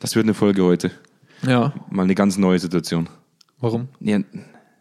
Das wird eine Folge heute. Ja. Mal eine ganz neue Situation. Warum? Ja,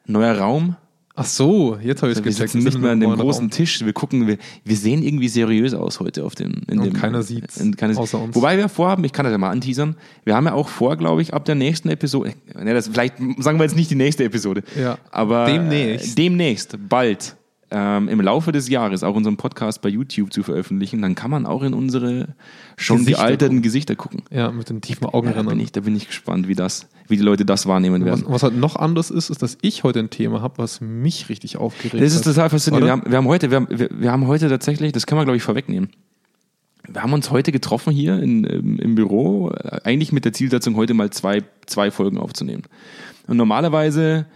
neuer Raum. Ach so, jetzt habe ich es Wir gecheckt. sitzen Wir nicht sind mehr an dem großen Raum. Tisch. Wir gucken, wir, wir sehen irgendwie seriös aus heute auf dem. In Und dem keiner in- keiner- außer uns. Wobei wir vorhaben, ich kann das ja mal anteasern, wir haben ja auch vor, glaube ich, ab der nächsten Episode, ne, das, vielleicht sagen wir jetzt nicht die nächste Episode, Ja. aber Demnächst. Äh, demnächst, bald, ähm, im Laufe des Jahres auch unseren Podcast bei YouTube zu veröffentlichen, dann kann man auch in unsere schon Gesichter gealterten gucken. Gesichter gucken. Ja, mit den tiefen Ja, da, Augenrändern. bin ich, da bin ich gespannt, wie, das, wie die Leute das wahrnehmen was, werden. was halt noch anders ist, ist, dass ich heute ein Thema habe, was mich richtig aufgeregt Das ist hat. total faszinierend. Wir haben, wir haben heute, wir haben, wir, wir haben heute tatsächlich, das können wir glaube ich vorwegnehmen. Wir haben uns heute getroffen hier in, im, im Büro, äh, eigentlich mit der Zielsetzung, heute mal zwei, zwei Folgen aufzunehmen. Und normalerweise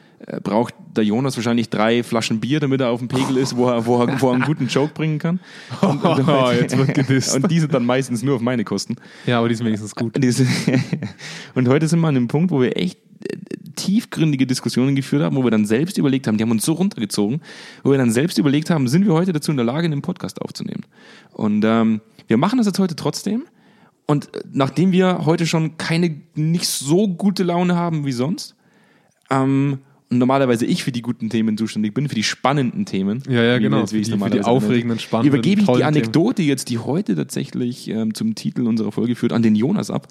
braucht der Jonas wahrscheinlich drei Flaschen Bier, damit er auf dem Pegel ist, wo er, wo er, wo er einen guten Joke bringen kann. Und, und, Oh, jetzt wird gedisst. und diese dann meistens nur auf meine Kosten. Ja, aber die sind wenigstens gut. Und heute sind wir an einem Punkt, wo wir echt äh, tiefgründige Diskussionen geführt haben, wo wir dann selbst überlegt haben, die haben uns so runtergezogen, wo wir dann selbst überlegt haben, sind wir heute dazu in der Lage, einen Podcast aufzunehmen. Und ähm, wir machen das jetzt heute trotzdem. Und äh, nachdem wir heute schon keine, nicht so gute Laune haben wie sonst, ähm, normalerweise ich für die guten Themen zuständig bin, für die spannenden Themen. Ja, ja, genau, jetzt- wie für ich die- für die aufregenden, spannenden, Übergebe ich die Anekdote jetzt, die heute tatsächlich ähm, zum Titel unserer Folge führt, an den Jonas ab.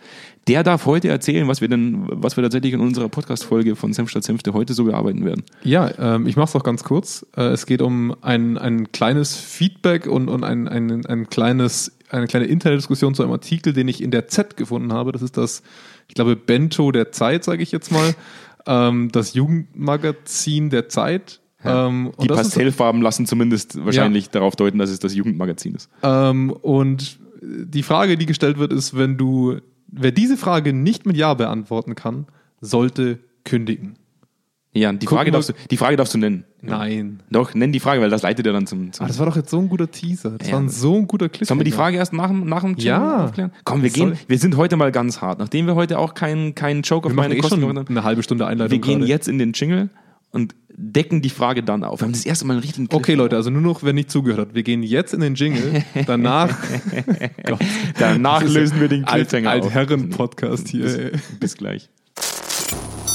Der darf heute erzählen, was wir denn, was wir tatsächlich in unserer Podcast-Folge von Senf statt Senfte heute so bearbeiten werden. Ja, ähm, ich mache es auch ganz kurz. Äh, es geht um ein, ein kleines Feedback und, und ein, ein, ein kleines, eine kleine interne Diskussion zu einem Artikel, den ich in der Z gefunden habe. Das ist das, ich glaube, Bento der Zeit, sage ich jetzt mal. Ähm, das Jugendmagazin der Zeit. Ähm, Die ist- Pastellfarben lassen zumindest wahrscheinlich darauf deuten, dass es das Jugendmagazin ist. Ähm, und die Frage, die gestellt wird, ist, wenn du, wer diese Frage nicht mit Ja beantworten kann, sollte kündigen. Ja, die Gucken Frage, darfst du, die Frage darfst du nennen. Nein. Doch, nenn die Frage, weil das leitet ja dann zum. zum Ah, das war doch jetzt so ein guter Teaser. Das Ja. war ein so ein guter Cliffhanger. Sollen wir die Frage erst nach, dem- nach dem Jingle Ja. aufklären? Komm, wir gehen, wir sind heute mal ganz hart. Nachdem wir heute auch keinen keinen Joke auf Wir machen meine eh Kosten schon haben, eine halbe Stunde Einleitung. wir gehen gerade. jetzt in den Jingle und decken die Frage dann auf. Wir haben das erste Mal einen richtigen Okay, Leute, also nur noch, wer nicht zugehört hat. Wir gehen jetzt in den Jingle. Danach. Gott. Danach lösen wir den Alt, Cliffhanger auf. Altherren-Podcast hier. ey. Bis gleich.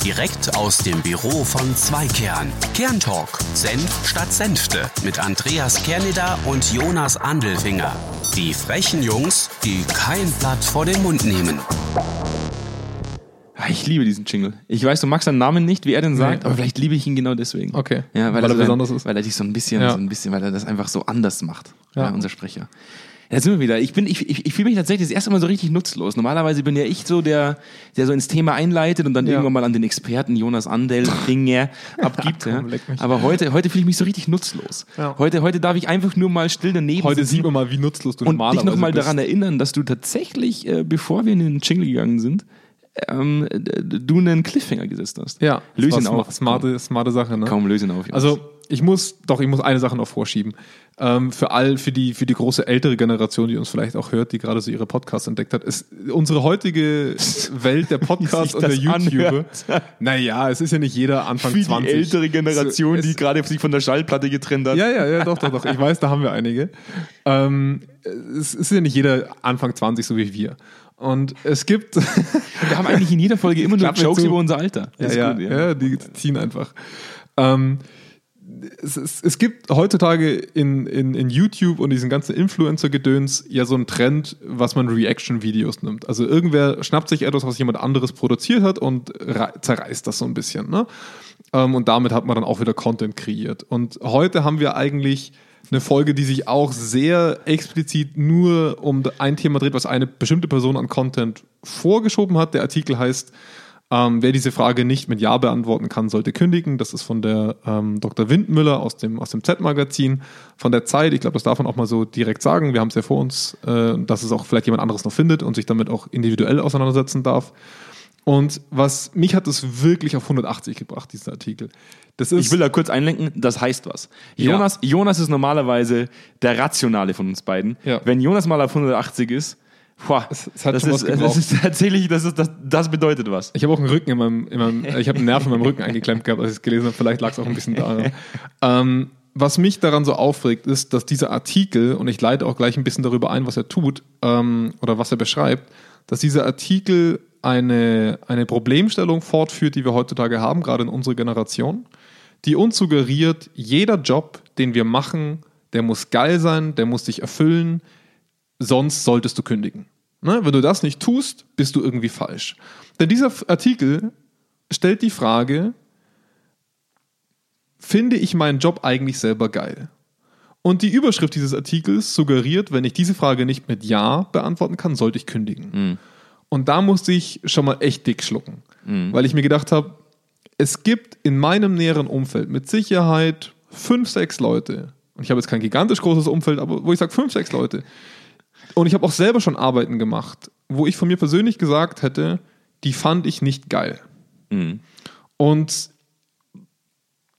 Direkt aus dem Büro von Zweikern. Kerntalk. Senf statt Senfte. Mit Andreas Kerneder und Jonas Andelfinger. Die frechen Jungs, die kein Blatt vor den Mund nehmen. Ah, Ich liebe diesen Jingle. Ich weiß, du magst seinen Namen nicht, wie er den sagt, Nee. aber vielleicht liebe ich ihn genau deswegen. Okay. Ja, weil, Weil er, er so besonders ein, ist. Weil er dich so ein bisschen, Ja. so ein bisschen, weil er das einfach so anders macht. Ja, Ja. unser Sprecher. Da sind wir wieder. Ich bin, ich, ich, ich fühle mich tatsächlich das erste Mal so richtig nutzlos. Normalerweise bin ja ich so der, der so ins Thema einleitet und dann Ja. irgendwann mal an den Experten Jonas Andel Dinge abgibt. ja. Komm, mich. Aber heute, heute fühle ich mich so richtig nutzlos. Ja. Heute, heute darf ich einfach nur mal still daneben Heute sieht man mal, wie nutzlos du und dich normalerweise nochmal bist. daran erinnern, dass du tatsächlich, äh, bevor wir in den Jingle gegangen sind, ähm, äh, du einen Cliffhanger gesetzt hast. Ja, löse das ihn war auf. sma- Smarte, smarte Sache, ne? Kaum löse ihn auf. Jonas. Also ich muss, doch, ich muss eine Sache noch vorschieben. Ähm, für all, für die, für die große ältere Generation, die uns vielleicht auch hört, die gerade so ihre Podcasts entdeckt hat, ist unsere heutige Welt der Podcasts und der YouTuber. anhört. Naja, es ist ja nicht jeder Anfang für 20. die ältere Generation, So, die gerade sich von der Schallplatte getrennt hat. Ja, ja, ja, doch, doch, doch. Ich weiß, da haben wir einige. Ähm, es ist ja nicht jeder Anfang 20, so wie wir. Und es gibt. Wir haben eigentlich in jeder Folge immer nur Jokes über unser Alter. Ja, ja, gut, ja. die ziehen einfach. Ähm, es, es, es gibt heutzutage in, in, in YouTube und diesen ganzen Influencer-Gedöns ja so einen Trend, was man Reaction-Videos nimmt. Also irgendwer schnappt sich etwas, was jemand anderes produziert hat und rei- zerreißt das so ein bisschen. Ne? Ähm, und damit hat man dann auch wieder Content kreiert. Und heute haben wir eigentlich eine Folge, die sich auch sehr explizit nur um ein Thema dreht, was eine bestimmte Person an Content vorgeschoben hat. Der Artikel heißt ähm, wer diese Frage nicht mit Ja beantworten kann, sollte kündigen. Das ist von der ähm, Dr. Windmüller aus dem, aus dem Z-Magazin, von der Zeit. Ich glaube, das darf man auch mal so direkt sagen. Wir haben es ja vor uns, äh, dass es auch vielleicht jemand anderes noch findet und sich damit auch individuell auseinandersetzen darf. Und was mich hat es wirklich auf 180 gebracht, dieser Artikel. Das ist Ich will da kurz einlenken, das heißt was. Ja. Jonas, Jonas ist normalerweise der Rationale von uns beiden. Ja. Wenn Jonas mal auf 180 ist, boah, Es- es das, ist, was das ist tatsächlich, das, ist, das, das bedeutet was. Ich habe auch einen Rücken in meinem, in meinem ich habe einen Nerv in meinem Rücken eingeklemmt gehabt, als ich es gelesen habe. Vielleicht lag es auch ein bisschen daran. ähm, was mich daran so aufregt, ist, dass dieser Artikel, und ich leite auch gleich ein bisschen darüber ein, was er tut ähm, oder was er beschreibt, dass dieser Artikel eine, eine Problemstellung fortführt, die wir heutzutage haben, gerade in unserer Generation, die uns suggeriert, jeder Job, den wir machen, der muss geil sein, der muss dich erfüllen, sonst solltest du kündigen. Ne? Wenn du das nicht tust, bist du irgendwie falsch. Denn dieser Artikel stellt die Frage, finde ich meinen Job eigentlich selber geil? Und die Überschrift dieses Artikels suggeriert, wenn ich diese Frage nicht mit Ja beantworten kann, sollte ich kündigen. Mhm. Und da musste ich schon mal echt dick schlucken, weil ich mir gedacht habe, es gibt in meinem näheren Umfeld mit Sicherheit fünf, sechs Leute, und ich habe jetzt kein gigantisch großes Umfeld, aber wo ich sage fünf, sechs Leute, und ich habe auch selber schon Arbeiten gemacht, wo ich von mir persönlich gesagt hätte, die fand ich nicht geil. Mhm. Und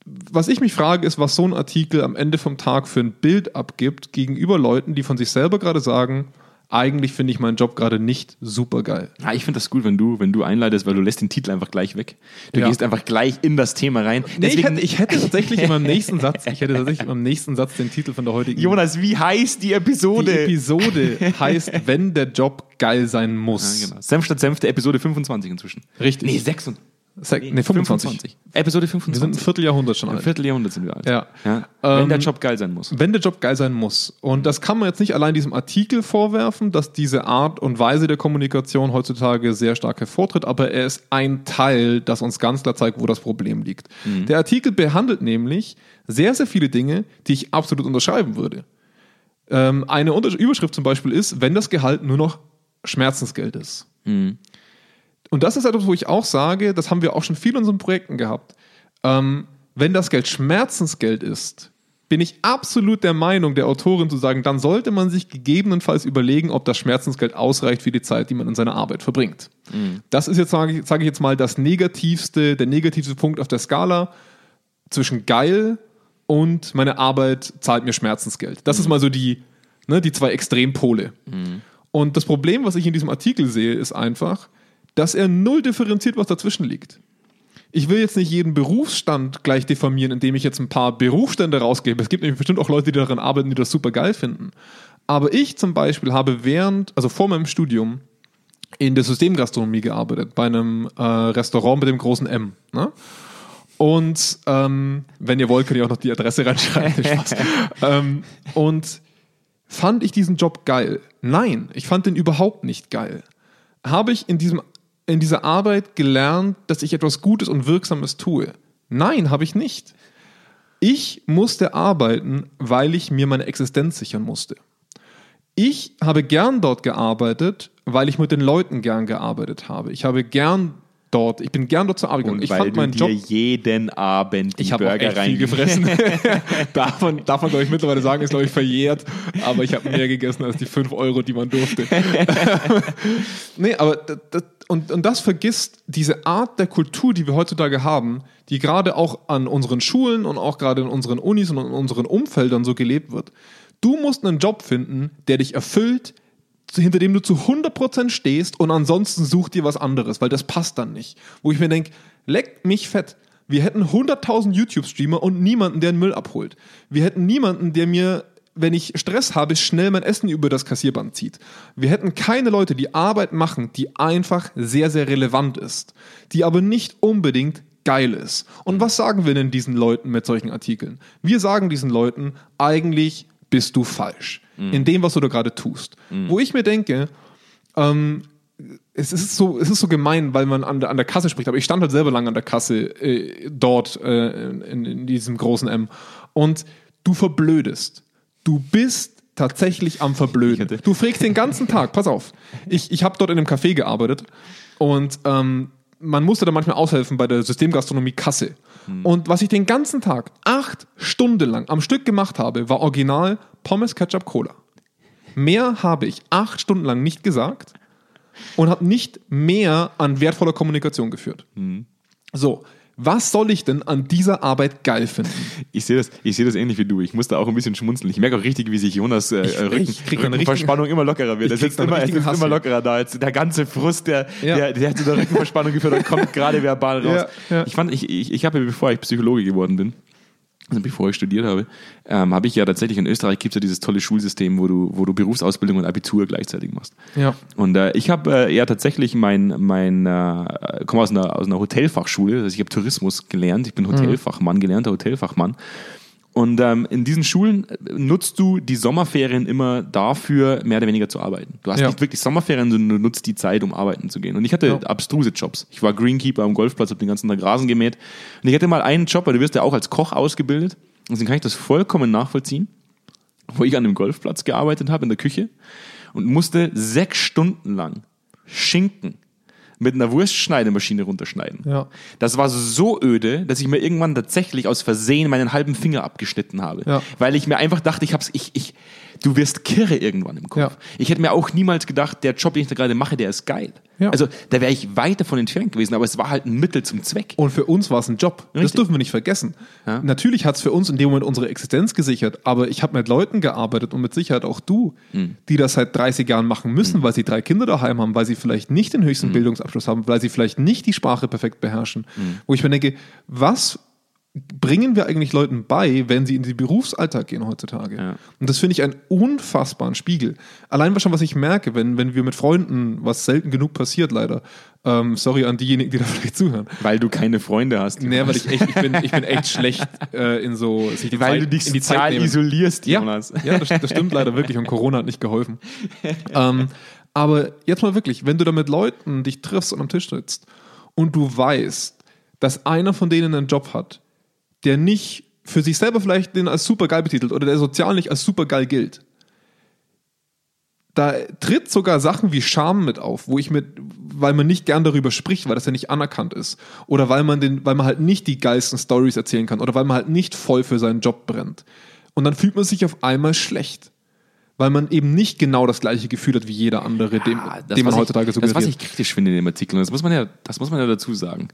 was ich mich frage, ist, was so ein Artikel am Ende vom Tag für ein Bild abgibt gegenüber Leuten, die von sich selber gerade sagen, eigentlich finde ich meinen Job gerade nicht super geil. Ja, ich finde das gut, wenn du, wenn du einleitest, weil du lässt den Titel einfach gleich weg. Du Ja. gehst einfach gleich in das Thema rein. Nee, ich, hätte, ich hätte tatsächlich in meinem nächsten Satz, ich hätte tatsächlich in meinem nächsten Satz den Titel von der heutigen Jonas, wie heißt die die Episode? Episode heißt, wenn der Job geil sein muss. Ja, genau. Senf statt Senfte, Episode 25 inzwischen. Richtig. Nee, 26. Se- nee, 25. Episode Wir sind ein 25. Vierteljahrhundert schon Ein alt. Vierteljahrhundert sind wir alt. Ja. Wenn Ähm, der Job geil sein muss. Wenn der Job geil sein muss. Und das kann man jetzt nicht allein diesem Artikel vorwerfen, dass diese Art und Weise der Kommunikation heutzutage sehr stark hervortritt, aber er ist ein Teil, das uns ganz klar zeigt, wo das Problem liegt. Der Artikel behandelt nämlich sehr, sehr viele Dinge, die ich absolut unterschreiben würde. Ähm, eine Überschrift zum Beispiel ist, wenn das Gehalt nur noch Schmerzensgeld ist. Und das ist etwas, wo ich auch sage, das haben wir auch schon viel in unseren Projekten gehabt. Ähm, wenn das Geld Schmerzensgeld ist, bin ich absolut der Meinung der Autorin zu sagen, dann sollte man sich gegebenenfalls überlegen, ob das Schmerzensgeld ausreicht für die Zeit, die man in seiner Arbeit verbringt. Das ist jetzt, sage ich, sage ich jetzt mal, das negativste, der negativste Punkt auf der Skala zwischen geil und meine Arbeit zahlt mir Schmerzensgeld. Das ist mal so die, ne, die zwei Extrempole. Und das Problem, was ich in diesem Artikel sehe, ist einfach, dass er null differenziert, was dazwischen liegt. Ich will jetzt nicht jeden Berufsstand gleich diffamieren, indem ich jetzt ein paar Berufsstände rausgebe. Es gibt nämlich bestimmt auch Leute, die daran arbeiten, die das super geil finden. Aber ich zum Beispiel habe während, also vor meinem Studium, in der Systemgastronomie gearbeitet, bei einem äh, Restaurant mit dem großen M. Ne? Und ähm, wenn ihr wollt, könnt ihr auch noch die Adresse reinschreiben. Ähm, und fand ich diesen Job geil? Nein, ich fand den überhaupt nicht geil. Habe ich in, diesem, in dieser Arbeit gelernt, dass ich etwas Gutes und Wirksames tue? Nein, habe ich nicht. Ich musste arbeiten, weil ich mir meine Existenz sichern musste. Ich habe gern dort gearbeitet, weil ich mit den Leuten gern gearbeitet habe. Ich habe gern dort, ich bin gern dort zur Arbeit gegangen. Und Ich weil fand meinen Job jeden Abend die ich habe auch Burger echt rein viel gefressen. darf man, darf man glaube ich, mittlerweile sagen, ist, glaube ich, verjährt. Aber ich habe mehr gegessen als die 5 Euro, die man durfte. nee, aber das, und, und das vergisst diese Art der Kultur, die wir heutzutage haben, die gerade auch an unseren Schulen und auch gerade in unseren Unis und in unseren Umfeldern so gelebt wird. Du musst einen Job finden, der dich erfüllt, hinter dem du zu 100% stehst und ansonsten such dir was anderes, weil das passt dann nicht. Wo ich mir denke, leck mich fett. Wir hätten 100.000 YouTube-Streamer und niemanden, der den Müll abholt. Wir hätten niemanden, der mir, wenn ich Stress habe, schnell mein Essen über das Kassierband zieht. Wir hätten keine Leute, die Arbeit machen, die einfach sehr, sehr relevant ist, die aber nicht unbedingt geil ist. Und was sagen wir denn diesen Leuten mit solchen Artikeln? Wir sagen diesen Leuten, eigentlich bist du falsch in dem, was du da gerade tust. Wo ich mir denke, ähm, es ist so, es ist so gemein, weil man an der, an der Kasse spricht, aber ich stand halt selber lange an der Kasse äh, dort äh, in, in diesem großen M. Und du verblödest. Du bist tatsächlich am Verblöden. Du frägst den ganzen Tag, pass auf. Ich, ich habe dort in einem Café gearbeitet und ähm, man musste da manchmal aushelfen bei der Systemgastronomie Kasse. Und was ich den ganzen Tag, acht Stunden lang am Stück gemacht habe, war original Pommes, Ketchup, Cola. Mehr habe ich acht Stunden lang nicht gesagt und habe nicht mehr an wertvoller Kommunikation geführt. So, was soll ich denn an dieser Arbeit geil finden? Ich sehe das, ich sehe das ähnlich wie du. Ich musste auch ein bisschen schmunzeln. Ich merke auch richtig, wie sich Jonas äh, Ich- Rücken, ich Rückenverspannung immer lockerer wird. Er sitzt immer, er sitzt immer lockerer da. Jetzt der ganze Frust, der, Ja. der, der hat zu der Rückenverspannung geführt und kommt gerade verbal raus. Ja, ja. Ich fand, ich, ich, ich habe, bevor ich Psychologe geworden bin, also bevor ich studiert habe, ähm, habe ich ja tatsächlich in Österreich gibt es ja dieses tolle Schulsystem, wo du, wo du Berufsausbildung und Abitur gleichzeitig machst. Ja. Und äh, ich habe äh, ja tatsächlich mein, mein äh, komme aus einer, aus einer Hotelfachschule, also ich habe Tourismus gelernt, ich bin Hotelfachmann, gelernter Hotelfachmann. Und ähm, in diesen Schulen äh, nutzt du die Sommerferien immer dafür, mehr oder weniger zu arbeiten. Du hast Ja. nicht wirklich Sommerferien, sondern du nutzt die Zeit, um arbeiten zu gehen. Und ich hatte Ja. abstruse Jobs. Ich war Greenkeeper am Golfplatz, habe den ganzen Tag Rasen gemäht. Und ich hatte mal einen Job, weil du wirst ja auch als Koch ausgebildet. Deswegen kann ich das vollkommen nachvollziehen, wo ich an einem Golfplatz gearbeitet habe, in der Küche und musste sechs Stunden lang Schinken mit einer Wurstschneidemaschine runterschneiden. Ja. Das war so öde, dass ich mir irgendwann tatsächlich aus Versehen meinen halben Finger abgeschnitten habe. Ja. Weil ich mir einfach dachte, ich hab's, ich, ich, du wirst kirre irgendwann im Kopf. Ja. Ich hätte mir auch niemals gedacht, der Job, den ich da gerade mache, der ist geil. Ja. Also da wäre ich weit davon entfernt gewesen, aber es war halt ein Mittel zum Zweck. Und für uns war es ein Job. Das Richtig. dürfen wir nicht vergessen. Ja. Natürlich hat es für uns in dem Moment unsere Existenz gesichert, aber ich habe mit Leuten gearbeitet und mit Sicherheit auch du, Hm. die das seit 30 Jahren machen müssen, weil sie drei Kinder daheim haben, weil sie vielleicht nicht den höchsten Bildungsabschluss haben, weil sie vielleicht nicht die Sprache perfekt beherrschen. Hm. Wo ich mir denke, was bringen wir eigentlich Leuten bei, wenn sie in den Berufsalltag gehen heutzutage? Ja. Und das finde ich einen unfassbaren Spiegel. Allein schon, was ich merke, wenn, wenn wir mit Freunden, was selten genug passiert leider, ähm, sorry an diejenigen, die da vielleicht zuhören, Weil du keine Freunde hast. Nee, weil ich echt, ich bin, ich bin echt schlecht äh, in so sich die weil Zeit, du dich in die Zeit sozial isolierst, Ja, Jonas. ja das, das stimmt leider wirklich und Corona hat nicht geholfen. ähm, aber jetzt mal wirklich, wenn du da mit Leuten dich triffst und am Tisch sitzt und du weißt, dass einer von denen einen Job hat, der nicht für sich selber vielleicht den als super geil betitelt oder der sozial nicht als super geil gilt, da tritt sogar Sachen wie Scham mit auf, wo ich mit, weil man nicht gern darüber spricht, weil das ja nicht anerkannt ist. Oder weil man den, weil man halt nicht die geilsten Stories erzählen kann oder weil man halt nicht voll für seinen Job brennt. Und dann fühlt man sich auf einmal schlecht. Weil man eben nicht genau das gleiche Gefühl hat wie jeder andere, dem, Ah, das, dem man heutzutage ich, Das, was suggeriert. ich kritisch finde in dem Artikel, und das muss man ja, das muss man ja dazu sagen,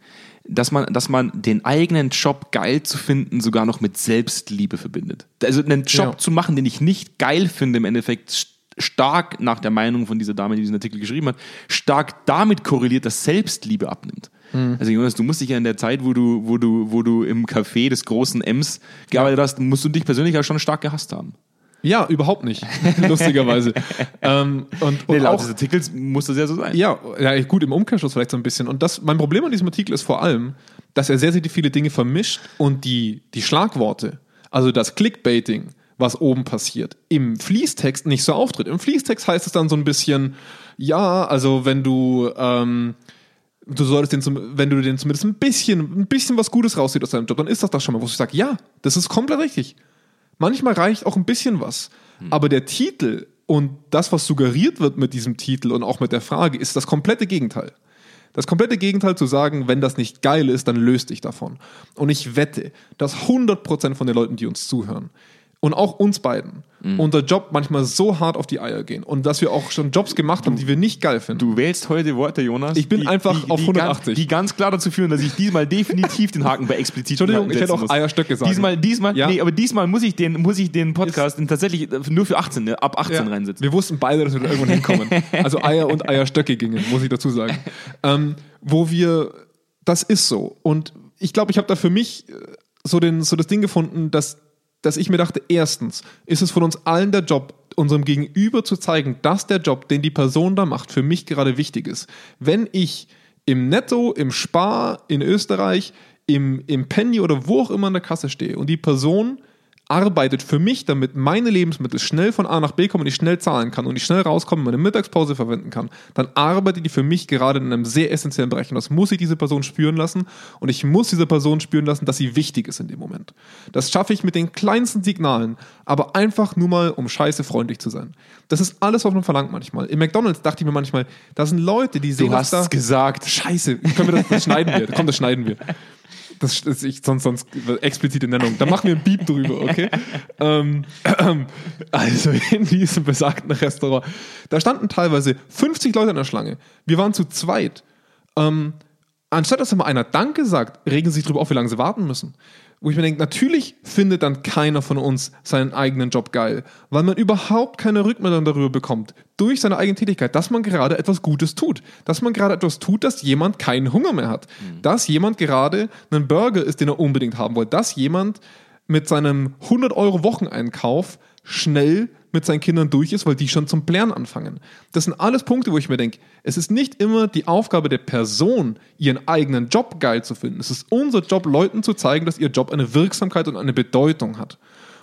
dass man, dass man den eigenen Job geil zu finden sogar noch mit Selbstliebe verbindet. Also einen Job Ja. zu machen, den ich nicht geil finde, im Endeffekt st- stark nach der Meinung von dieser Dame, die diesen Artikel geschrieben hat, stark damit korreliert, dass Selbstliebe abnimmt. Hm. Also Jonas, du musst dich ja in der Zeit, wo du, wo du, wo du im Café des großen Ems gearbeitet hast, musst du dich persönlich ja schon stark gehasst haben. Ja, überhaupt nicht, lustigerweise. ähm, und, Nee, und laut auch, des Artikels muss das ja so sein. Ja, ja, gut, im Umkehrschluss vielleicht so ein bisschen. Und das, mein Problem an diesem Artikel ist vor allem, dass er sehr, sehr viele Dinge vermischt und die, die Schlagworte, also das Clickbaiting, was oben passiert, im Fließtext nicht so auftritt. Im Fließtext heißt es dann so ein bisschen, ja, also wenn du, ähm, du solltest den, zum, wenn du den zumindest ein bisschen, ein bisschen was Gutes rauszieht aus deinem Job, dann ist das doch schon mal, wo ich sage, ja, das ist komplett richtig. Manchmal reicht auch ein bisschen was. Aber der Titel und das, was suggeriert wird mit diesem Titel und auch mit der Frage, ist das komplette Gegenteil. Das komplette Gegenteil zu sagen, wenn das nicht geil ist, dann löst dich davon. Und ich wette, dass 100% von den Leuten, die uns zuhören, und auch uns beiden, unser Job manchmal so hart auf die Eier gehen und dass wir auch schon Jobs gemacht haben, die wir nicht geil finden. Du wählst heute Worte, Jonas. Ich bin einfach auf die 180. Ganz, die ganz klar dazu führen, dass ich diesmal definitiv den Haken bei explizit Entschuldigung, ich hätte auch. Eierstöcke sagen. Diesmal, diesmal, Ja. nee, aber diesmal muss ich den, muss ich den Podcast tatsächlich nur für 18, ne, ab 18 Ja. reinsetzen. Wir wussten beide, dass wir da irgendwann hinkommen. Also Eier und Eierstöcke gingen, muss ich dazu sagen. Ähm, wo wir, das ist so. Und ich glaube, ich habe da für mich äh, so, den, so das Ding gefunden, dass, dass ich mir dachte, erstens ist es von uns allen der Job, unserem Gegenüber zu zeigen, dass der Job, den die Person da macht, für mich gerade wichtig ist. Wenn ich im Netto, im Spar, in Österreich, im, im Penny oder wo auch immer an der Kasse stehe und die Person arbeitet für mich, damit meine Lebensmittel schnell von A nach B kommen und ich schnell zahlen kann und ich schnell rauskomme und meine Mittagspause verwenden kann, dann arbeitet die für mich gerade in einem sehr essentiellen Bereich. Und das muss ich diese Person spüren lassen und ich muss diese Person spüren lassen, dass sie wichtig ist in dem Moment. Das schaffe ich mit den kleinsten Signalen, aber einfach nur mal, um scheiße freundlich zu sein. Das ist alles, was man verlangt manchmal. Im McDonalds dachte ich mir manchmal, da sind Leute, die sehen, Du hast da es gesagt. Scheiße, können wir das, das schneiden wir. Komm, das schneiden wir. Das, das ich, sonst, sonst explizite Nennung. Da machen wir ein Beep drüber, okay? ähm, also in diesem besagten Restaurant. Da standen teilweise 50 Leute in der Schlange. Wir waren zu zweit. Ähm, anstatt dass immer einer Danke sagt, regen sie sich darüber auf, wie lange sie warten müssen. Wo ich mir denke, natürlich findet dann keiner von uns seinen eigenen Job geil, weil man überhaupt keine Rückmeldung darüber bekommt, durch seine eigene Tätigkeit, dass man gerade etwas Gutes tut. Dass man gerade etwas tut, dass jemand keinen Hunger mehr hat. Dass jemand gerade einen Burger isst, den er unbedingt haben wollte. Dass jemand mit seinem 100 Euro Wocheneinkauf schnell mit seinen Kindern durch ist, weil die schon zum Plären anfangen. Das sind alles Punkte, wo ich mir denke, es ist nicht immer die Aufgabe der Person, ihren eigenen Job geil zu finden. Es ist unser Job, Leuten zu zeigen, dass ihr Job eine Wirksamkeit und eine Bedeutung hat.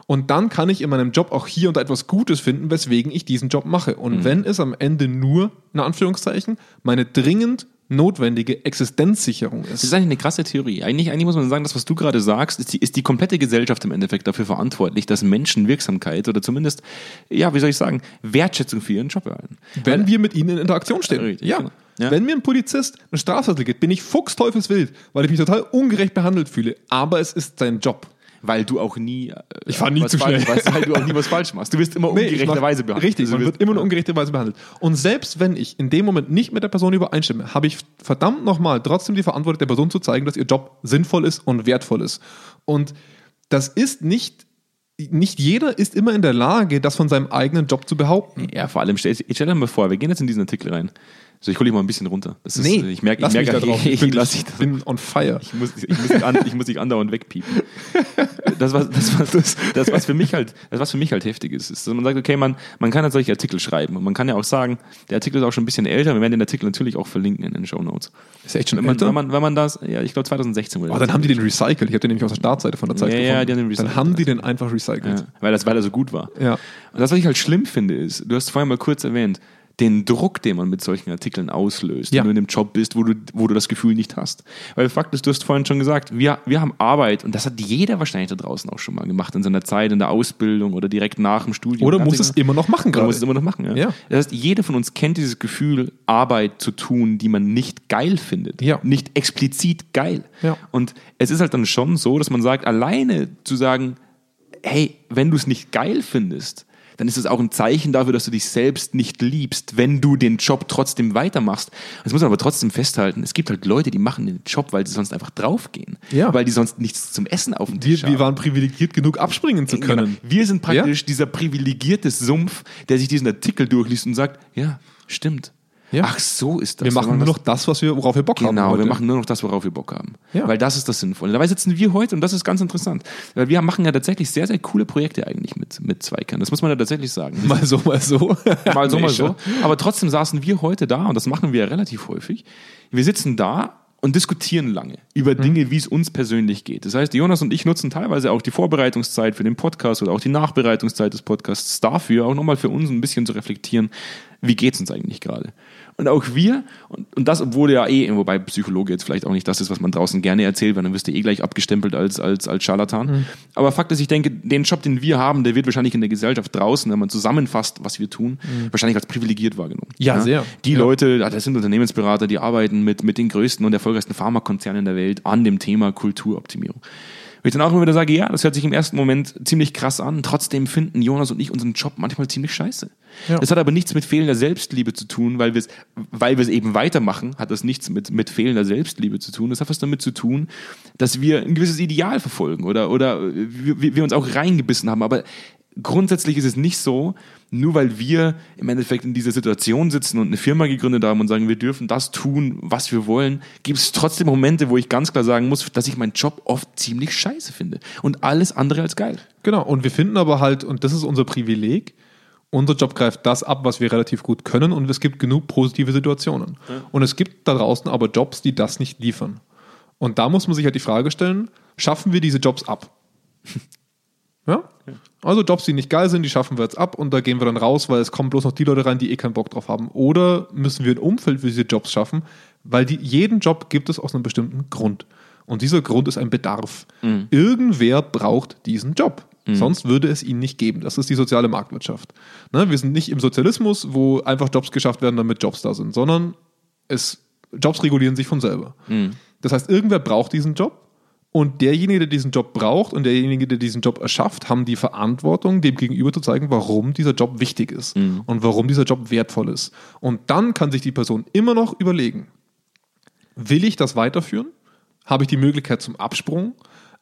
Und dann kann ich in meinem Job auch hier und da etwas Gutes finden, weswegen ich diesen Job mache. Und wenn es am Ende nur, in Anführungszeichen, meine dringend notwendige Existenzsicherung Das ist. ist eigentlich eine krasse Theorie. Eigentlich, eigentlich muss man sagen, das, was du gerade sagst, ist die, ist die komplette Gesellschaft im Endeffekt dafür verantwortlich, dass Menschen Wirksamkeit oder zumindest, ja, wie soll ich sagen, Wertschätzung für ihren Job erhalten. wenn wir mit ihnen in Interaktion stehen. Richtig, ja. genau. Ja. Wenn mir ein Polizist eine Strafzettel gibt, bin ich fuchsteufelswild, weil ich mich total ungerecht behandelt fühle. Aber es ist sein Job. Weil du auch nie, äh, Ich fahr nie zu falsch, schnell. Weißt, weil du auch nie was falsch machst. Du wirst immer Nee, ungerechterweise behandelt. Richtig, Also man wird immer nur ungerechterweise behandelt. Und selbst wenn ich in dem Moment nicht mit der Person übereinstimme, habe ich verdammt nochmal trotzdem die Verantwortung der Person zu zeigen, dass ihr Job sinnvoll ist und wertvoll ist. Und das ist nicht, nicht jeder ist immer in der Lage, das von seinem eigenen Job zu behaupten. Ja, vor allem, stell, stell dir mal vor, wir gehen jetzt in diesen Artikel rein. So, ich hole dich mal ein bisschen runter. Das ist, ich merke, ich merke. Ich ich, bin, ich bin on fire. Ich muss, ich, muss an, ich muss dich andauernd wegpiepen. Das, was, das, was, das, was für mich halt, das, was für mich halt heftig ist, ist, dass man sagt, okay, man, man kann halt solche Artikel schreiben und man kann ja auch sagen, der Artikel ist auch schon ein bisschen älter, wir werden den Artikel natürlich auch verlinken in den Show Notes. Ist echt schon Wenn man, älter? wenn man, wenn man das, ja, ich glaube 2016 wurde Oh, dann haben die den recycelt. Ich habe den nämlich aus der Startseite von der Zeit Ja, ja, gefunden. die haben den Dann recycelt. haben die den einfach recycelt. Ja, weil, das, weil er so gut war. Ja. Und das, was ich halt schlimm finde, ist, du hast vorhin mal kurz erwähnt, den Druck, den man mit solchen Artikeln auslöst, Ja. wenn du in einem Job bist, wo du, wo du das Gefühl nicht hast. Weil Fakt ist, du hast vorhin schon gesagt, wir, wir haben Arbeit und das hat jeder wahrscheinlich da draußen auch schon mal gemacht in seiner Zeit, in der Ausbildung oder direkt nach dem Studium. Oder muss es immer noch machen Oder gerade. muss es immer noch machen, ja. Ja. Das heißt, jeder von uns kennt dieses Gefühl, Arbeit zu tun, die man nicht geil findet. Ja. Nicht explizit geil. Ja. Und es ist halt dann schon so, dass man sagt, alleine zu sagen, hey, wenn du es nicht geil findest, dann ist es auch ein Zeichen dafür, dass du dich selbst nicht liebst, wenn du den Job trotzdem weitermachst. Das muss man aber trotzdem festhalten. Es gibt halt Leute, die machen den Job, weil sie sonst einfach draufgehen. Ja. Weil die sonst nichts zum Essen auf dem wir, Tisch haben. wir waren privilegiert genug, abspringen zu können. Genau. Wir sind praktisch dieser privilegierte Sumpf, der sich diesen Artikel durchliest und sagt, ja, stimmt. Ja. Ach, so ist das. Wir machen nur noch das, was wir, worauf wir Bock haben. Genau, wir machen nur noch das, worauf wir Bock haben. Ja. Weil das ist das Sinnvolle. Dabei sitzen wir heute und das ist ganz interessant. Weil wir machen ja tatsächlich sehr, sehr coole Projekte eigentlich mit, mit Zweikern. Das muss man ja tatsächlich sagen. Mal so, mal so. mal so, mal so. Aber trotzdem saßen wir heute da, und das machen wir ja relativ häufig. Wir sitzen da und diskutieren lange über Mhm. Dinge, wie es uns persönlich geht. Das heißt, Jonas und ich nutzen teilweise auch die Vorbereitungszeit für den Podcast oder auch die Nachbereitungszeit des Podcasts dafür, auch nochmal für uns ein bisschen zu reflektieren, wie geht's uns eigentlich gerade. Und auch wir, und, und das, obwohl ja eh, wobei Psychologe jetzt vielleicht auch nicht das ist, was man draußen gerne erzählt, weil dann wirst du eh gleich abgestempelt als, als, als Scharlatan. Mhm. Aber Fakt ist, ich denke, den Job, den wir haben, der wird wahrscheinlich in der Gesellschaft draußen, wenn man zusammenfasst, was wir tun, wahrscheinlich als privilegiert wahrgenommen. Mhm. Ja, sehr. Die Ja. Leute, ja, das sind Unternehmensberater, die arbeiten mit, mit den größten und erfolgreichsten Pharmakonzernen der Welt an dem Thema Kulturoptimierung. Ich dann auch immer wieder sage, ja, das hört sich im ersten Moment ziemlich krass an. Trotzdem finden Jonas und ich unseren Job manchmal ziemlich scheiße. Ja. Das hat aber nichts mit fehlender Selbstliebe zu tun, weil wir es, weil wir es eben weitermachen, hat das nichts mit, mit fehlender Selbstliebe zu tun. Das hat was damit zu tun, dass wir ein gewisses Ideal verfolgen oder, oder wir, wir wir uns auch reingebissen haben. Aber grundsätzlich ist es nicht so, nur weil wir im Endeffekt in dieser Situation sitzen und eine Firma gegründet haben und sagen, wir dürfen das tun, was wir wollen, gibt es trotzdem Momente, wo ich ganz klar sagen muss, dass ich meinen Job oft ziemlich scheiße finde und alles andere als geil. Genau, und wir finden aber halt, und das ist unser Privileg, unser Job greift das ab, was wir relativ gut können und es gibt genug positive Situationen. Und es gibt da draußen aber Jobs, die das nicht liefern. Und da muss man sich halt die Frage stellen, schaffen wir diese Jobs ab? Ja? Also Jobs, die nicht geil sind, die schaffen wir jetzt ab und da gehen wir dann raus, weil es kommen bloß noch die Leute rein, die eh keinen Bock drauf haben. Oder müssen wir ein Umfeld für diese Jobs schaffen, weil die, jeden Job gibt es aus einem bestimmten Grund. Und dieser Grund ist ein Bedarf. Irgendwer braucht diesen Job. Sonst würde es ihn nicht geben. Das ist die soziale Marktwirtschaft. Ne? Wir sind nicht im Sozialismus, wo einfach Jobs geschafft werden, damit Jobs da sind, sondern es, Jobs regulieren sich von selber. Das heißt, irgendwer braucht diesen Job und derjenige, der diesen Job braucht und derjenige, der diesen Job erschafft, haben die Verantwortung, dem Gegenüber zu zeigen, warum dieser Job wichtig ist und warum dieser Job wertvoll ist. Und dann kann sich die Person immer noch überlegen, will ich das weiterführen? Habe ich die Möglichkeit zum Absprung?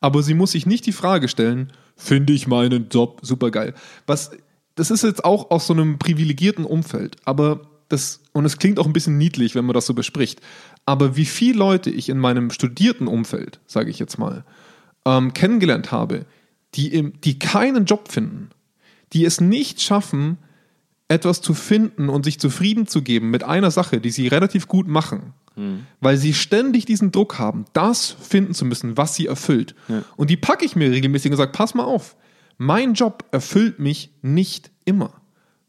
Aber sie muss sich nicht die Frage stellen, finde ich meinen Job super geil. Was, das ist jetzt auch aus so einem privilegierten Umfeld, aber das, und es klingt auch ein bisschen niedlich, wenn man das so bespricht, aber wie viele Leute ich in meinem studierten Umfeld, sage ich jetzt mal, ähm, kennengelernt habe, die, im, die keinen Job finden, die es nicht schaffen, etwas zu finden und sich zufrieden zu geben mit einer Sache, die sie relativ gut machen, weil sie ständig diesen Druck haben, das finden zu müssen, was sie erfüllt. Und die packe ich mir regelmäßig und sage, pass mal auf, mein Job erfüllt mich nicht immer.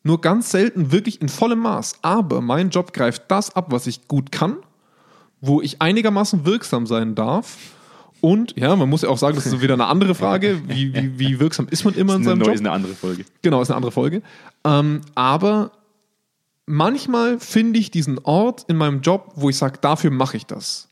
Nur ganz selten wirklich in vollem Maß. Aber mein Job greift das ab, was ich gut kann, wo ich einigermaßen wirksam sein darf. Und ja, man muss ja auch sagen, das ist wieder eine andere Frage. Wie, wie, wie wirksam ist man immer in Eine seinem neue Job? ist eine andere Folge. Genau, ist eine andere Folge. Ähm, aber manchmal finde ich diesen Ort in meinem Job, wo ich sage, dafür mache ich das.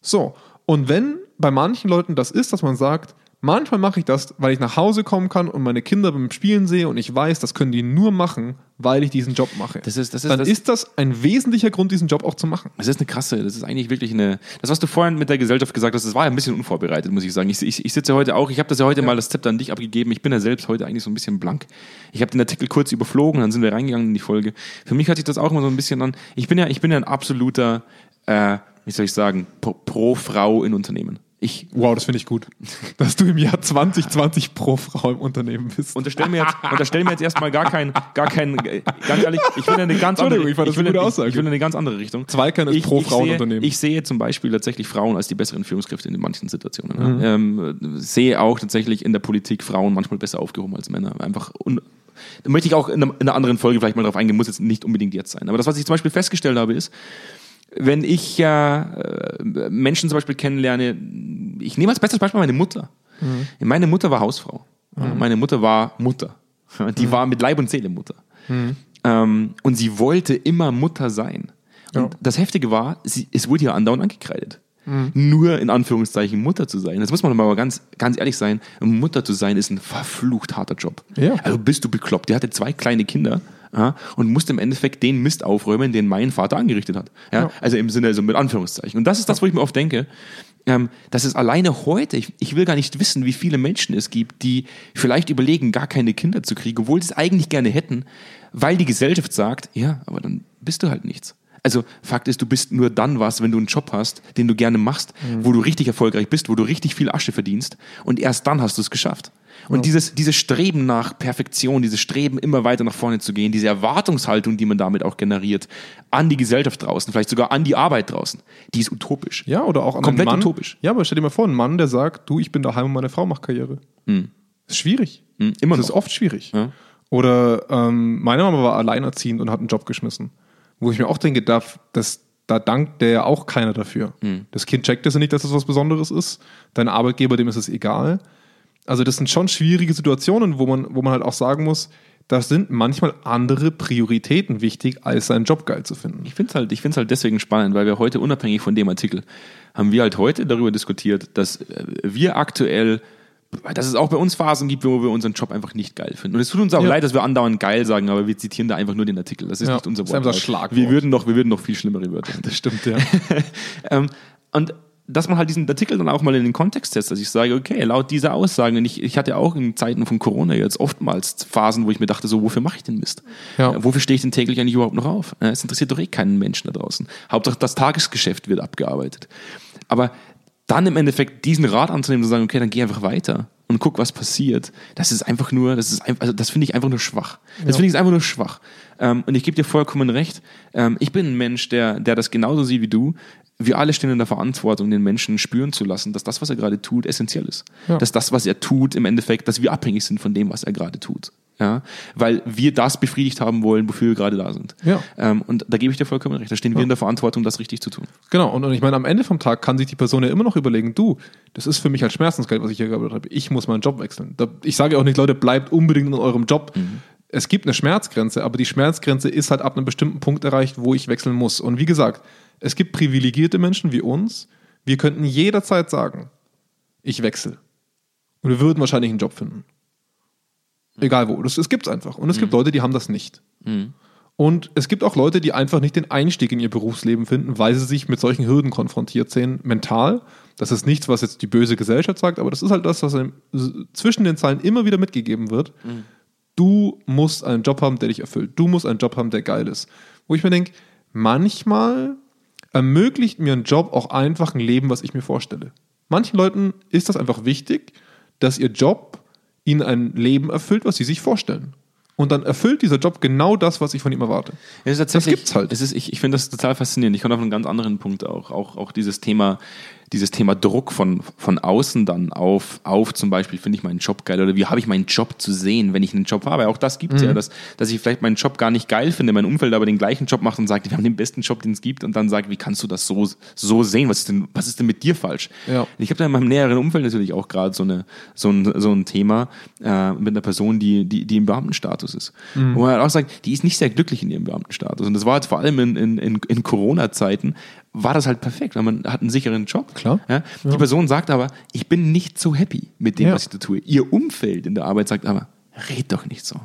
So, und wenn bei manchen Leuten das ist, dass man sagt, manchmal mache ich das, weil ich nach Hause kommen kann und meine Kinder beim Spielen sehe und ich weiß, das können die nur machen, weil ich diesen Job mache. Das ist- das ist- dann das- ist das ein wesentlicher Grund, diesen Job auch zu machen. Das ist eine krasse, das ist eigentlich wirklich eine. Das, was du vorhin mit der Gesellschaft gesagt hast, das war ja ein bisschen unvorbereitet, muss ich sagen. Ich, ich, ich sitze ja heute auch, ich habe das ja heute mal das Zepter an dich abgegeben. Ich bin ja selbst heute eigentlich so ein bisschen blank. Ich habe den Artikel kurz überflogen, dann sind wir reingegangen in die Folge. Für mich hört sich das auch immer so ein bisschen an. Ich bin ja, ich bin ja ein absoluter, äh, wie soll ich sagen, pro, pro Frau in Unternehmen. Ich Wow, das finde ich gut. Dass du im Jahr 2020 pro Frau im Unternehmen bist. unterstell mir jetzt, unterstell mir jetzt erstmal gar keinen, gar keinen, äh, ganz ehrlich, ich will in eine ganz andere, ich das will, eine ich will in eine ganz andere Richtung. Zweikern ist pro ich Frauenunternehmen. Sehe, ich sehe zum Beispiel tatsächlich Frauen als die besseren Führungskräfte in manchen Situationen. Mhm. Ja. Ähm, sehe auch tatsächlich in der Politik Frauen manchmal besser aufgehoben als Männer. Einfach un da möchte ich auch in einer, in einer anderen Folge vielleicht mal drauf eingehen, muss jetzt nicht unbedingt jetzt sein. Aber das, was ich zum Beispiel festgestellt habe, ist, wenn ich äh, Menschen zum Beispiel kennenlerne, ich nehme als bestes Beispiel meine Mutter. Mhm. Meine Mutter war Hausfrau. Meine Mutter war Mutter. Die war mit Leib und Seele Mutter. Ähm, und sie wollte immer Mutter sein. Und Ja. das Heftige war, sie, es wurde ja andauernd angekreidet. Nur in Anführungszeichen Mutter zu sein. Das muss man mal ganz, ganz ehrlich sein. Mutter zu sein ist ein verflucht harter Job. Ja. Also bist du bekloppt. Die hatte zwei kleine Kinder ja, und musste im Endeffekt den Mist aufräumen, den mein Vater angerichtet hat. Ja, Ja. Also im Sinne, also mit Anführungszeichen. Und das ist das, wo ich mir oft denke, ähm, dass es alleine heute, ich, ich will gar nicht wissen, wie viele Menschen es gibt, die vielleicht überlegen, gar keine Kinder zu kriegen, obwohl sie es eigentlich gerne hätten, weil die Gesellschaft sagt, ja, aber dann bist du halt nichts. Also Fakt ist, du bist nur dann was, wenn du einen Job hast, den du gerne machst, wo du richtig erfolgreich bist, wo du richtig viel Asche verdienst und erst dann hast du es geschafft. Und dieses, dieses Streben nach Perfektion, dieses Streben immer weiter nach vorne zu gehen, diese Erwartungshaltung, die man damit auch generiert, an die Gesellschaft draußen, vielleicht sogar an die Arbeit draußen, die ist utopisch. Ja, oder auch an Komplett Mann. utopisch. Ja, aber stell dir mal vor, ein Mann, der sagt, du, ich bin daheim und meine Frau macht Karriere. Ist schwierig. Hm, immer das ist noch. oft schwierig. Ja. Oder ähm, meine Mama war alleinerziehend und hat einen Job geschmissen. Wo ich mir auch denke, da, das, da dankt der ja auch keiner dafür. Hm. Das Kind checkt das ja nicht, dass das was Besonderes ist. Dein Arbeitgeber, dem ist es egal. Also das sind schon schwierige Situationen, wo man, wo man halt auch sagen muss, da sind manchmal andere Prioritäten wichtig, als seinen Job geil zu finden. Ich finde es halt, ich find's halt deswegen spannend, weil wir heute, unabhängig von dem Artikel, haben wir halt heute darüber diskutiert, dass äh, wir aktuell, dass es auch bei uns Phasen gibt, wo wir unseren Job einfach nicht geil finden. Und es tut uns auch Ja. leid, dass wir andauernd geil sagen, aber wir zitieren da einfach nur den Artikel. Das ist Ja, nicht unser das ist Wort. einfach das Schlagwort. Wir würden noch, wir würden noch viel schlimmere Wörter. Das stimmt, ja. ähm, und dass man halt diesen Artikel dann auch mal in den Kontext setzt, dass ich sage, okay, laut dieser Aussagen, und ich, ich hatte auch in Zeiten von Corona jetzt oftmals Phasen, wo ich mir dachte, so, wofür mache ich den Mist? Ja. Wofür stehe ich denn täglich eigentlich überhaupt noch auf? Es interessiert doch eh keinen Menschen da draußen. Hauptsache das Tagesgeschäft wird abgearbeitet. Aber dann im Endeffekt diesen Rat anzunehmen und zu sagen, okay, dann geh einfach weiter und guck, was passiert. Das ist einfach nur, das ist einfach, also das finde ich einfach nur schwach. Das finde ich einfach nur schwach. Ähm, und ich gebe dir vollkommen recht. Ähm, ich bin ein Mensch, der, der das genauso sieht wie du. Wir alle stehen in der Verantwortung, den Menschen spüren zu lassen, dass das, was er gerade tut, essentiell ist. Ja. Dass das, was er tut, im Endeffekt, dass wir abhängig sind von dem, was er gerade tut. Ja, weil wir das befriedigt haben wollen, wofür wir gerade da sind. Ja. Ähm, und da gebe ich dir vollkommen recht. Da stehen wir in der Verantwortung, das richtig zu tun. Genau, und, und ich meine, am Ende vom Tag kann sich die Person ja immer noch überlegen, du, das ist für mich halt Schmerzensgeld, was ich hier gearbeitet habe. Ich muss meinen Job wechseln. Da, ich sage auch nicht, Leute, bleibt unbedingt in eurem Job. Es gibt eine Schmerzgrenze, aber die Schmerzgrenze ist halt ab einem bestimmten Punkt erreicht, wo ich wechseln muss. Und wie gesagt, es gibt privilegierte Menschen wie uns. Wir könnten jederzeit sagen, ich wechsle. Und wir würden wahrscheinlich einen Job finden. Egal wo. Das, das gibt es einfach. Und es gibt Leute, die haben das nicht. Und es gibt auch Leute, die einfach nicht den Einstieg in ihr Berufsleben finden, weil sie sich mit solchen Hürden konfrontiert sehen, mental. Das ist nichts, was jetzt die böse Gesellschaft sagt, aber das ist halt das, was einem zwischen den Zeilen immer wieder mitgegeben wird. Du musst einen Job haben, der dich erfüllt. Du musst einen Job haben, der geil ist. Wo ich mir denke, manchmal ermöglicht mir ein Job auch einfach ein Leben, was ich mir vorstelle. Manchen Leuten ist das einfach wichtig, dass ihr Job ihnen ein Leben erfüllt, was sie sich vorstellen. Und dann erfüllt dieser Job genau das, was ich von ihm erwarte. Es ist tatsächlich, Das gibt's halt. Es ist, ich ich finde das total faszinierend. Ich komme auf einen ganz anderen Punkt auch. Auch, auch dieses Thema, dieses Thema Druck von, von außen dann auf, auf zum Beispiel, finde ich meinen Job geil oder wie habe ich meinen Job zu sehen, wenn ich einen Job habe. Auch das gibt es Mhm. ja, dass, dass ich vielleicht meinen Job gar nicht geil finde, mein Umfeld aber den gleichen Job macht und sagt, wir haben den besten Job, den es gibt und dann sagt, wie kannst du das so, so sehen? Was ist denn, was ist denn mit dir falsch? Ja. Ich habe da in meinem näheren Umfeld natürlich auch gerade so, eine, so, ein, so ein Thema äh, mit einer Person, die, die, die im Beamtenstatus ist. Mhm. Wo man halt auch sagt, die ist nicht sehr glücklich in ihrem Beamtenstatus. Und das war jetzt vor allem in, in, in, in Corona-Zeiten, war das halt perfekt, weil man hat einen sicheren Job. Klar. Ja? Die Person sagt aber, ich bin nicht so happy mit dem, Ja. was ich da tue. Ihr Umfeld in der Arbeit sagt aber, red doch nicht so.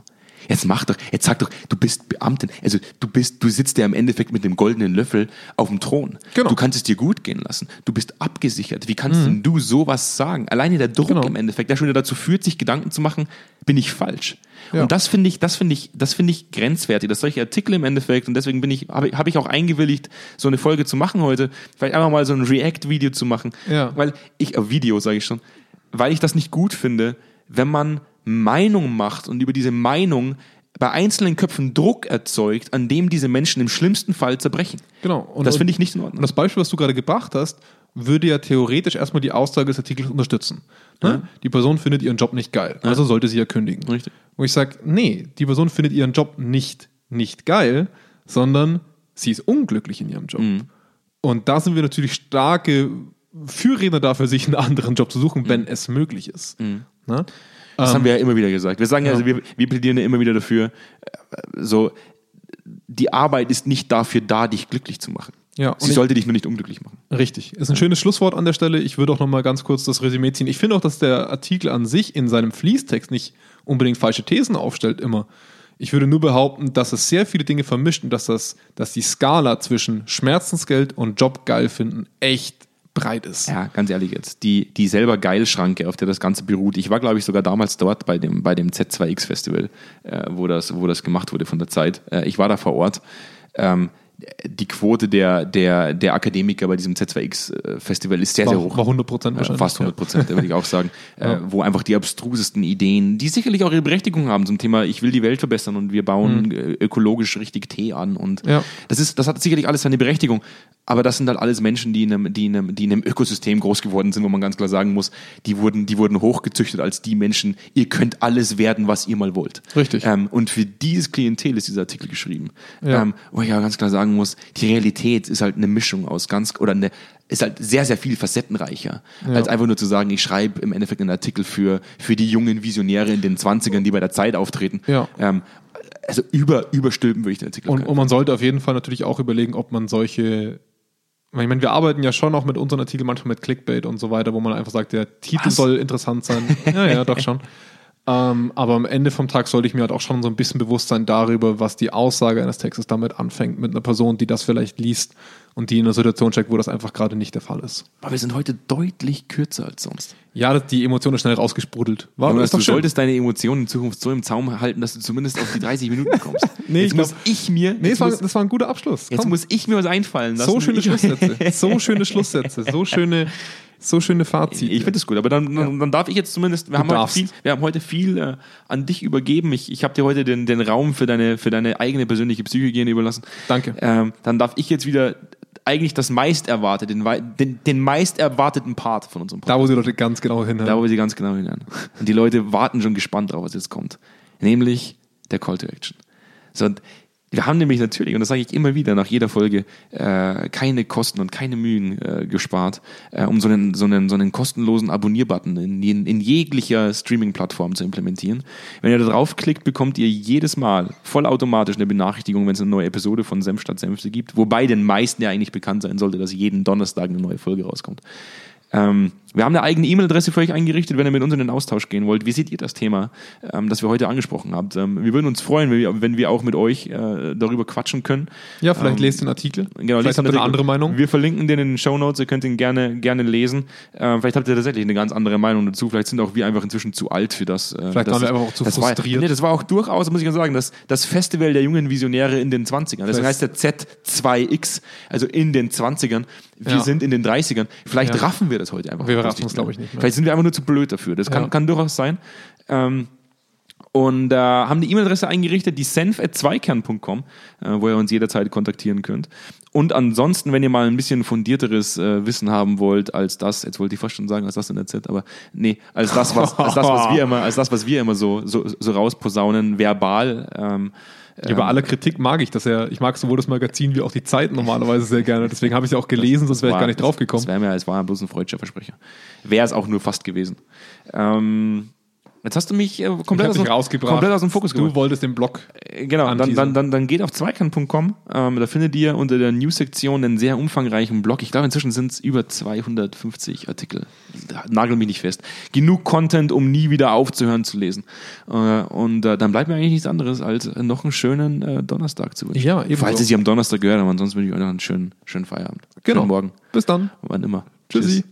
Jetzt mach doch, jetzt sag doch, du bist Beamtin. Also du bist, du sitzt ja im Endeffekt mit dem goldenen Löffel auf dem Thron. Genau. Du kannst es dir gut gehen lassen. Du bist abgesichert. Wie kannst denn du sowas sagen? Alleine der Druck Genau. im Endeffekt, der schon wieder dazu führt, sich Gedanken zu machen, bin ich falsch. Ja. Und das finde ich, das finde ich, das finde ich grenzwertig, dass solche Artikel im Endeffekt, und deswegen bin ich, habe ich, habe ich auch eingewilligt, so eine Folge zu machen heute, vielleicht einfach mal so ein React-Video zu machen. Ja. Weil ich, äh, Video sage ich schon, weil ich das nicht gut finde, wenn man Meinung macht und über diese Meinung bei einzelnen Köpfen Druck erzeugt, an dem diese Menschen im schlimmsten Fall zerbrechen. Genau. Und, das und- finde ich nicht in Und Ordnung. das Beispiel, was du gerade gebracht hast, würde ja theoretisch erstmal die Aussage des Artikels unterstützen. Ne? Die Person findet ihren Job nicht geil, also sollte sie ja kündigen. Richtig. Wo ich sage, nee, die Person findet ihren Job nicht, nicht geil, sondern sie ist unglücklich in ihrem Job. Mhm. Und da sind wir natürlich starke Führredner dafür, sich einen anderen Job zu suchen, wenn es möglich ist. Ne? Das Ähm, haben wir ja immer wieder gesagt. Wir sagen ja, also wir, wir plädieren ja immer wieder dafür, äh, so, die Arbeit ist nicht dafür da, dich glücklich zu machen. Ja, und Sie ich- sollte dich nur nicht unglücklich machen. Richtig. Ist ein schönes Schlusswort an der Stelle. Ich würde auch noch mal ganz kurz das Resümee ziehen. Ich finde auch, dass der Artikel an sich in seinem Fließtext nicht unbedingt falsche Thesen aufstellt immer. Ich würde nur behaupten, dass es sehr viele Dinge vermischt und dass, das, dass die Skala zwischen Schmerzensgeld und Job geil finden echt breit ist. Ja, ganz ehrlich jetzt. Die, die selber Geilschranke, auf der das Ganze beruht. Ich war, glaube ich, sogar damals dort bei dem, bei dem Z2X-Festival, äh, wo, das, wo das gemacht wurde von der Zeit. Äh, ich war da vor Ort. Ähm, die Quote der, der, der Akademiker bei diesem Z2X-Festival ist sehr, War, sehr hoch. war 100 Prozent Äh, wahrscheinlich. Fast 100 Prozent, würde ich auch sagen. Ja. äh, wo einfach die abstrusesten Ideen, die sicherlich auch ihre Berechtigung haben zum Thema, ich will die Welt verbessern und wir bauen äh, ökologisch richtig Tee an. Und Mhm. Ja. das, ist, das hat sicherlich alles seine Berechtigung. Aber das sind halt alles Menschen, die in, einem, die, in einem, die in einem Ökosystem groß geworden sind, wo man ganz klar sagen muss, die wurden, die wurden hochgezüchtet als die Menschen, ihr könnt alles werden, was ihr mal wollt. Richtig. Ähm, und für dieses Klientel ist dieser Artikel geschrieben. Ja. Ähm, wo ich aber ganz klar sagen muss, die Realität ist halt eine Mischung aus ganz, oder eine, ist halt sehr, sehr viel facettenreicher, als einfach nur zu sagen, ich schreibe im Endeffekt einen Artikel für, für die jungen Visionäre in den 20ern, die bei der Zeit auftreten. Ja. Ähm, also über, überstülpen würde ich den Artikel Und, und man sollte auf jeden Fall natürlich auch überlegen, ob man solche. Ich meine, wir arbeiten ja schon auch mit unseren Artikeln manchmal mit Clickbait und so weiter, wo man einfach sagt, der Titel Was? soll interessant sein. ja, ja, doch schon. Ähm, aber am Ende vom Tag sollte ich mir halt auch schon so ein bisschen bewusst sein darüber, was die Aussage eines Textes damit anfängt, mit einer Person, die das vielleicht liest und die in einer Situation steckt, wo das einfach gerade nicht der Fall ist. Aber wir sind heute deutlich kürzer als sonst. Ja, die Emotion ist schnell rausgesprudelt. War, ist doch du schön. solltest deine Emotionen in Zukunft so im Zaum halten, dass du zumindest auf die 30 Minuten kommst. Nee, jetzt ich glaub- muss ich mir, Nee, jetzt, das war, muss, das war ein guter Abschluss. jetzt Komm. muss ich mir was einfallen lassen. so schöne Schlusssätze. So schöne Schlusssätze. So schöne, so schöne Fazit. Ich finde es gut, aber dann, dann, dann darf ich jetzt zumindest, wir, haben heute, viel, wir haben heute viel äh, an dich übergeben. Ich, ich habe dir heute den, den Raum für deine, für deine eigene persönliche Psychohygiene überlassen. Danke. Ähm, dann darf ich jetzt wieder eigentlich das meist erwartete, den, den, den meist erwarteten Part von unserem Podcast. Da, wo sie Leute ganz genau hinhören. Da, wo sie ganz genau hinhören. Und die Leute warten schon gespannt drauf, was jetzt kommt. Nämlich der Call to Action. So, und wir haben nämlich natürlich, und das sage ich immer wieder nach jeder Folge, äh, keine Kosten und keine Mühen äh, gespart, äh, um so einen, so, einen, so einen kostenlosen Abonnierbutton in, in, in jeglicher Streaming-Plattform zu implementieren. Wenn ihr da draufklickt, bekommt ihr jedes Mal vollautomatisch eine Benachrichtigung, wenn es eine neue Episode von Senf statt Senfte gibt, wobei den meisten ja eigentlich bekannt sein sollte, dass jeden Donnerstag eine neue Folge rauskommt. Ähm, wir haben eine eigene E-Mail-Adresse für euch eingerichtet, wenn ihr mit uns in den Austausch gehen wollt. Wie seht ihr das Thema, ähm, das wir heute angesprochen habt? Ähm, wir würden uns freuen, wenn wir, wenn wir auch mit euch äh, darüber quatschen können. Ja, vielleicht Ähm, lest den Artikel. Genau, vielleicht habt ihr eine andere Meinung. Wir verlinken den in den Show Notes. Ihr könnt ihn gerne, gerne lesen. Äh, vielleicht habt ihr tatsächlich eine ganz andere Meinung dazu. Vielleicht sind auch wir einfach inzwischen zu alt für das. Äh, Vielleicht das waren wir einfach auch zu frustriert. War, nee, das war auch durchaus, muss ich ja sagen, das, das Festival der jungen Visionäre in den 20ern. Deswegen heißt der Z2X, also in den 20ern. Wir Ja. sind in den 30ern. Vielleicht Ja. raffen wir das heute einfach. Wir verraten uns, glaube ich, nicht mehr. Vielleicht sind wir einfach nur zu blöd dafür. Das kann, Ja. kann durchaus sein. Ähm, und äh, haben eine E-Mail-Adresse eingerichtet, die senf.zweikern.com, äh, wo ihr uns jederzeit kontaktieren könnt. Und ansonsten, wenn ihr mal ein bisschen fundierteres äh, Wissen haben wollt, als das, jetzt wollte ich fast schon sagen, als das in der Z, aber nee, als das, was, als das, was wir immer, als das, was wir immer so, so, so rausposaunen, verbal. Ähm, Ja, bei aller Kritik mag ich das ja. Ich mag sowohl das Magazin wie auch die Zeit normalerweise sehr gerne. Deswegen habe ich es ja auch gelesen, sonst wäre ich gar nicht drauf Das gekommen. wäre mir, es war bloß ein freudscher Versprecher. Wäre es auch nur fast gewesen. Ähm, jetzt hast du mich äh, komplett, aus komplett aus dem Fokus Du geholt. wolltest den Blog. Äh, Genau, dann, dann, dann, dann geht auf zweikern.com. Ähm, da findet ihr unter der News-Sektion einen sehr umfangreichen Blog. Ich glaube, inzwischen sind es über 250 Artikel. Nagel mich nicht fest. Genug Content, um nie wieder aufzuhören zu lesen. Äh, und äh, dann bleibt mir eigentlich nichts anderes, als äh, noch einen schönen äh, Donnerstag zu wünschen. Ja. Falls ihr sie am Donnerstag gehört habt, ansonsten wünsche ich euch noch einen schönen, schönen Feierabend. Genau. Schönen Morgen. Bis dann. Wann immer. Tschüssi. Tschüss.